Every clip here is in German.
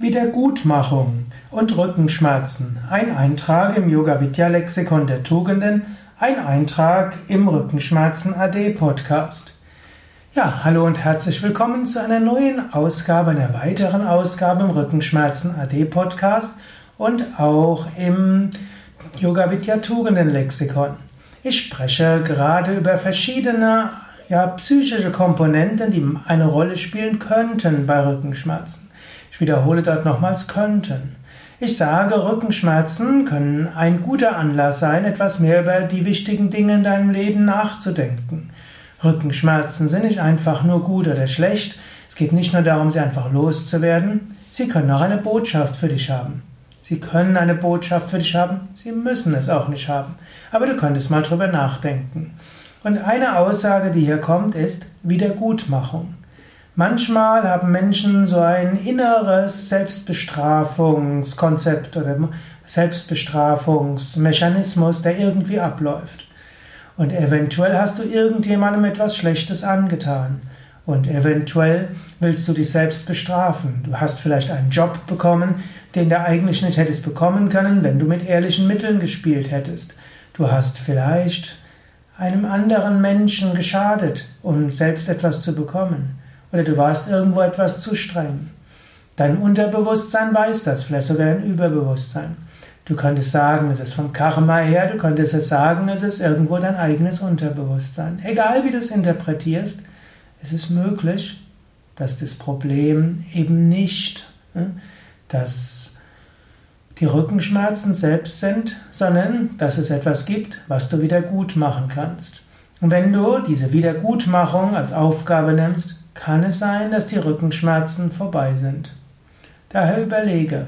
Wiedergutmachung und Rückenschmerzen. Ein Eintrag im Yoga Vidya Lexikon der Tugenden, ein Eintrag im Rückenschmerzen AD Podcast. Ja, hallo und herzlich willkommen zu einer neuen Ausgabe, einer weiteren Ausgabe im Rückenschmerzen AD Podcast und auch im Yoga Vidya Tugenden Lexikon. Ich spreche gerade über verschiedene ja, psychische Komponenten, die eine Rolle spielen könnten bei Rückenschmerzen. Wiederhole dort nochmals könnten. Ich sage, Rückenschmerzen können ein guter Anlass sein, etwas mehr über die wichtigen Dinge in deinem Leben nachzudenken. Rückenschmerzen sind nicht einfach nur gut oder schlecht. Es geht nicht nur darum, sie einfach loszuwerden. Sie können auch eine Botschaft für dich haben. Sie können eine Botschaft für dich haben. Sie müssen es auch nicht haben. Aber du könntest mal drüber nachdenken. Und eine Aussage, die hier kommt, ist Wiedergutmachung. Manchmal haben Menschen so ein inneres Selbstbestrafungskonzept oder Selbstbestrafungsmechanismus, der irgendwie abläuft. Und eventuell hast du irgendjemandem etwas Schlechtes angetan. Und eventuell willst du dich selbst bestrafen. Du hast vielleicht einen Job bekommen, den du eigentlich nicht hättest bekommen können, wenn du mit ehrlichen Mitteln gespielt hättest. Du hast vielleicht einem anderen Menschen geschadet, um selbst etwas zu bekommen. Oder du warst irgendwo etwas zu streng. Dein Unterbewusstsein weiß das, vielleicht sogar dein Überbewusstsein. Du könntest sagen, es ist vom Karma her, du könntest es sagen, es ist irgendwo dein eigenes Unterbewusstsein. Egal wie du es interpretierst, es ist möglich, dass das Problem eben nicht ne, dass die Rückenschmerzen selbst sind, sondern dass es etwas gibt, was du wieder gut machen kannst. Und wenn du diese Wiedergutmachung als Aufgabe nimmst, kann es sein, dass die Rückenschmerzen vorbei sind. Daher überlege,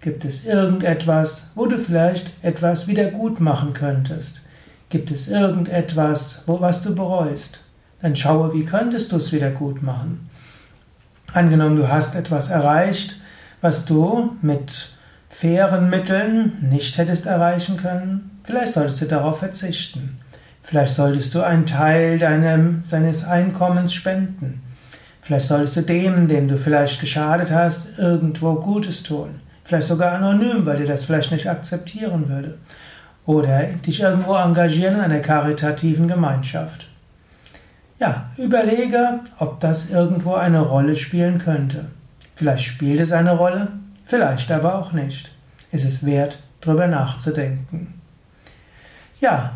gibt es irgendetwas, wo du vielleicht etwas wieder gut machen könntest? Gibt es irgendetwas, wo, was du bereust? Dann schaue, wie könntest du es wieder gut machen? Angenommen, du hast etwas erreicht, was du mit fairen Mitteln nicht hättest erreichen können, vielleicht solltest du darauf verzichten. Vielleicht solltest du einen Teil deinem, deines Einkommens spenden. Vielleicht solltest du dem, dem du vielleicht geschadet hast, irgendwo Gutes tun. Vielleicht sogar anonym, weil dir das vielleicht nicht akzeptieren würde. Oder dich irgendwo engagieren in einer karitativen Gemeinschaft. Ja, überlege, ob das irgendwo eine Rolle spielen könnte. Vielleicht spielt es eine Rolle, vielleicht aber auch nicht. Es ist wert, darüber nachzudenken. Ja,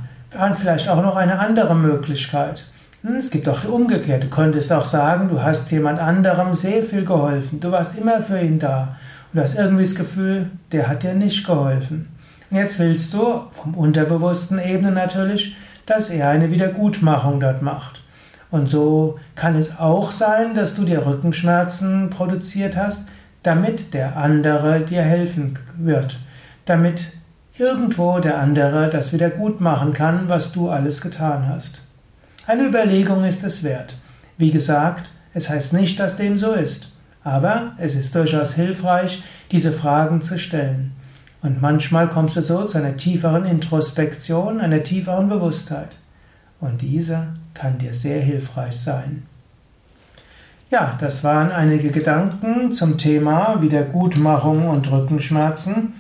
vielleicht auch noch eine andere Möglichkeit. Hm, es gibt auch umgekehrt. Du könntest auch sagen, du hast jemand anderem sehr viel geholfen. Du warst immer für ihn da. Und du hast irgendwie das Gefühl, der hat dir nicht geholfen. Und jetzt willst du, vom unterbewussten Ebene natürlich, dass er eine Wiedergutmachung dort macht. Und so kann es auch sein, dass du dir Rückenschmerzen produziert hast, damit der andere dir helfen wird. Damit irgendwo der andere das wieder gut machen kann, was du alles getan hast. Eine Überlegung ist es wert. Wie gesagt, es heißt nicht, dass dem so ist, aber es ist durchaus hilfreich, diese Fragen zu stellen. Und manchmal kommst du so zu einer tieferen Introspektion, einer tieferen Bewusstheit. Und diese kann dir sehr hilfreich sein. Ja, das waren einige Gedanken zum Thema Wiedergutmachung und Rückenschmerzen.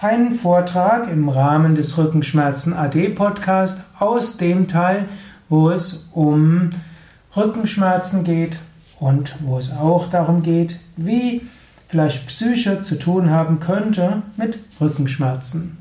Ein Vortrag im Rahmen des Rückenschmerzen AD Podcast aus dem Teil, wo es um Rückenschmerzen geht und wo es auch darum geht, wie vielleicht Psyche zu tun haben könnte mit Rückenschmerzen.